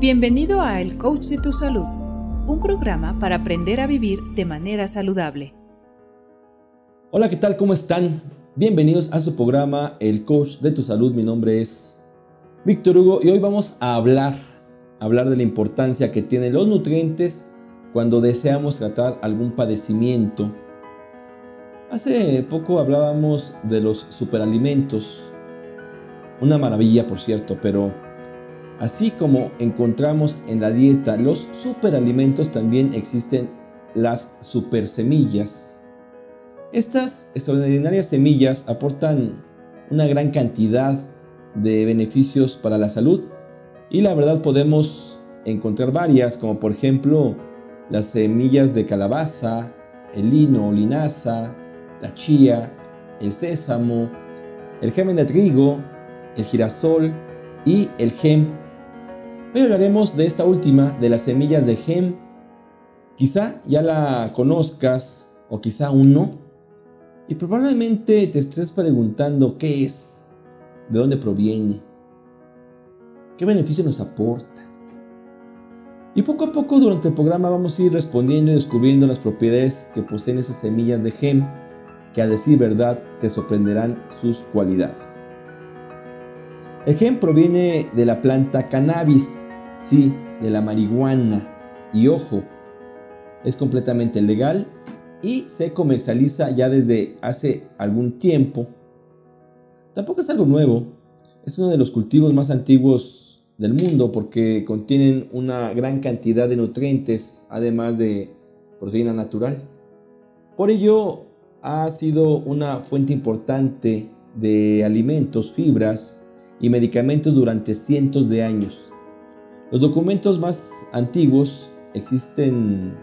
Bienvenido a El Coach de tu Salud, un programa para aprender a vivir de manera saludable. Hola, ¿qué tal? ¿Cómo están? Bienvenidos a su programa El Coach de tu Salud. Mi nombre es Víctor Hugo y hoy vamos a hablar, hablar de la importancia que tienen los nutrientes cuando deseamos tratar algún padecimiento. Hace poco hablábamos de los superalimentos. Una maravilla, por cierto, pero Así como encontramos en la dieta los superalimentos, también existen las supersemillas. Estas extraordinarias semillas aportan una gran cantidad de beneficios para la salud y la verdad podemos encontrar varias, como por ejemplo las semillas de calabaza, el lino, linaza, la chía, el sésamo, el germen de trigo, el girasol y el gem Hoy hablaremos de esta última, de las semillas de gem. Quizá ya la conozcas o quizá aún no. Y probablemente te estés preguntando qué es, de dónde proviene, qué beneficio nos aporta. Y poco a poco durante el programa vamos a ir respondiendo y descubriendo las propiedades que poseen esas semillas de gem, que a decir verdad te sorprenderán sus cualidades. El gen proviene de la planta cannabis, sí, de la marihuana. Y ojo, es completamente legal y se comercializa ya desde hace algún tiempo. Tampoco es algo nuevo, es uno de los cultivos más antiguos del mundo porque contienen una gran cantidad de nutrientes, además de proteína natural. Por ello, ha sido una fuente importante de alimentos, fibras, y medicamentos durante cientos de años. Los documentos más antiguos existen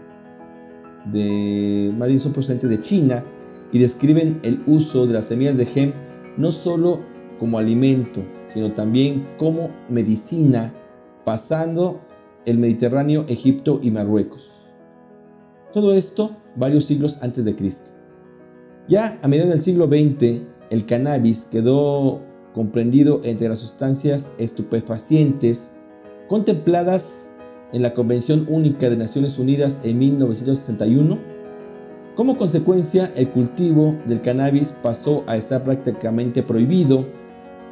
de, más bien son procedentes de China y describen el uso de las semillas de gem no solo como alimento, sino también como medicina, pasando el Mediterráneo, Egipto y Marruecos. Todo esto varios siglos antes de Cristo. Ya a mediados del siglo XX, el cannabis quedó comprendido entre las sustancias estupefacientes contempladas en la Convención Única de Naciones Unidas en 1961. Como consecuencia, el cultivo del cannabis pasó a estar prácticamente prohibido,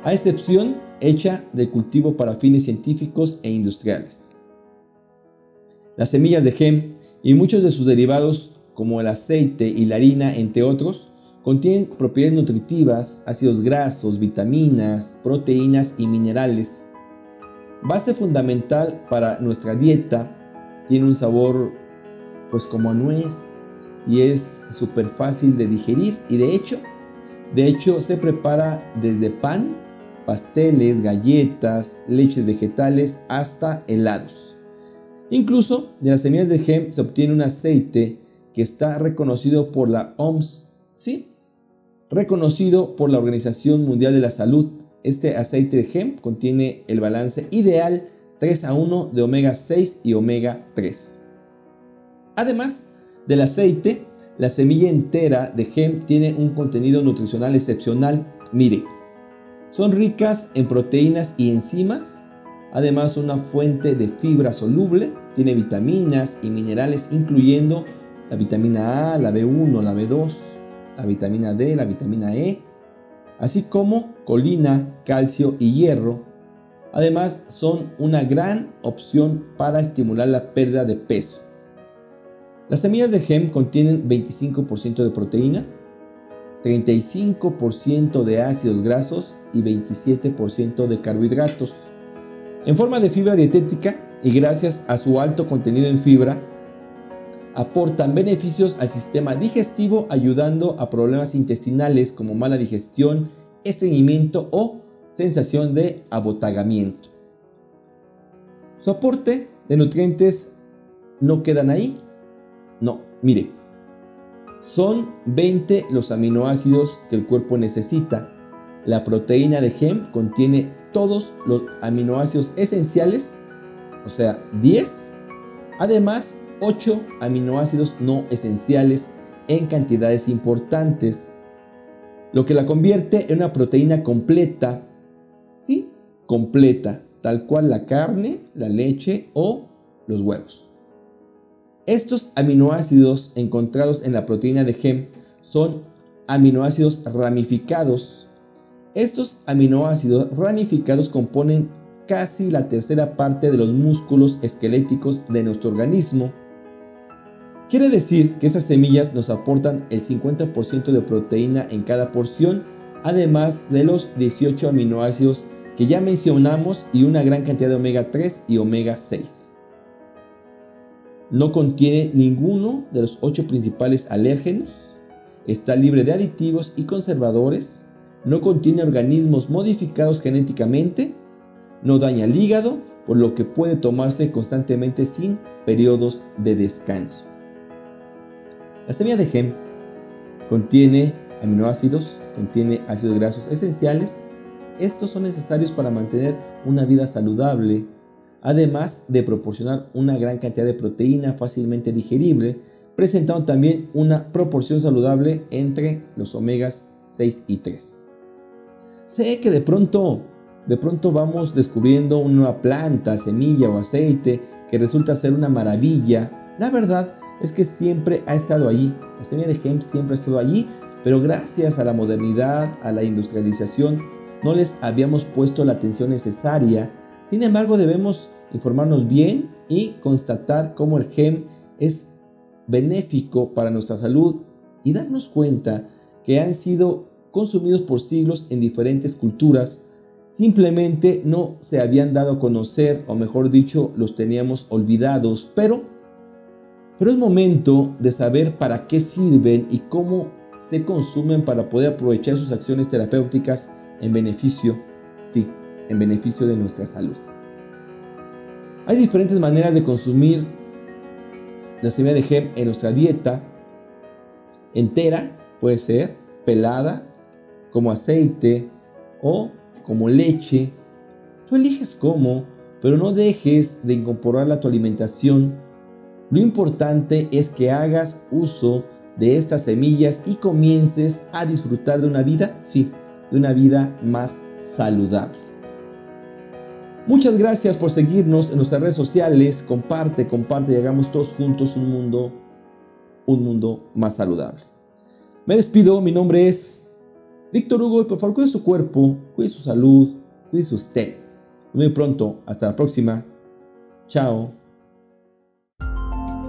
a excepción hecha de cultivo para fines científicos e industriales. Las semillas de gem y muchos de sus derivados, como el aceite y la harina, entre otros, Contienen propiedades nutritivas, ácidos grasos, vitaminas, proteínas y minerales. Base fundamental para nuestra dieta, tiene un sabor pues como nuez y es súper fácil de digerir y de hecho, de hecho se prepara desde pan, pasteles, galletas, leches vegetales hasta helados. Incluso de las semillas de gem se obtiene un aceite que está reconocido por la OMS, ¿sí? Reconocido por la Organización Mundial de la Salud. Este aceite de gem contiene el balance ideal 3 a 1 de omega 6 y omega 3. Además del aceite, la semilla entera de gem tiene un contenido nutricional excepcional. Mire, son ricas en proteínas y enzimas, además una fuente de fibra soluble, tiene vitaminas y minerales incluyendo la vitamina A, la B1, la B2, la vitamina D, la vitamina E, así como colina, calcio y hierro. Además, son una gran opción para estimular la pérdida de peso. Las semillas de gem contienen 25% de proteína, 35% de ácidos grasos y 27% de carbohidratos. En forma de fibra dietética y gracias a su alto contenido en fibra, aportan beneficios al sistema digestivo ayudando a problemas intestinales como mala digestión, estreñimiento o sensación de abotagamiento. Su aporte de nutrientes no quedan ahí. No, mire, son 20 los aminoácidos que el cuerpo necesita. La proteína de gem contiene todos los aminoácidos esenciales, o sea, 10. Además, 8 aminoácidos no esenciales en cantidades importantes, lo que la convierte en una proteína completa, ¿sí? Completa, tal cual la carne, la leche o los huevos. Estos aminoácidos encontrados en la proteína de gem son aminoácidos ramificados. Estos aminoácidos ramificados componen casi la tercera parte de los músculos esqueléticos de nuestro organismo. Quiere decir que esas semillas nos aportan el 50% de proteína en cada porción, además de los 18 aminoácidos que ya mencionamos y una gran cantidad de omega 3 y omega 6. No contiene ninguno de los 8 principales alérgenos, está libre de aditivos y conservadores, no contiene organismos modificados genéticamente, no daña el hígado, por lo que puede tomarse constantemente sin periodos de descanso. La semilla de gem contiene aminoácidos, contiene ácidos grasos esenciales. Estos son necesarios para mantener una vida saludable, además de proporcionar una gran cantidad de proteína fácilmente digerible, presentando también una proporción saludable entre los omegas 6 y 3. Sé que de pronto de pronto vamos descubriendo una nueva planta, semilla o aceite que resulta ser una maravilla. La verdad es que siempre ha estado allí. La semilla de hemp siempre ha estado allí, pero gracias a la modernidad, a la industrialización, no les habíamos puesto la atención necesaria. Sin embargo, debemos informarnos bien y constatar cómo el hemp es benéfico para nuestra salud y darnos cuenta que han sido consumidos por siglos en diferentes culturas simplemente no se habían dado a conocer, o mejor dicho, los teníamos olvidados, pero, pero es momento de saber para qué sirven y cómo se consumen para poder aprovechar sus acciones terapéuticas en beneficio, sí, en beneficio de nuestra salud. Hay diferentes maneras de consumir la semilla de gem en nuestra dieta. Entera, puede ser, pelada, como aceite o como leche. Tú eliges cómo, pero no dejes de incorporarla a tu alimentación. Lo importante es que hagas uso de estas semillas y comiences a disfrutar de una vida, sí, de una vida más saludable. Muchas gracias por seguirnos en nuestras redes sociales. Comparte, comparte y hagamos todos juntos un mundo, un mundo más saludable. Me despido, mi nombre es Víctor Hugo, por favor, cuide su cuerpo, cuide su salud, cuide usted. Muy pronto, hasta la próxima. Chao.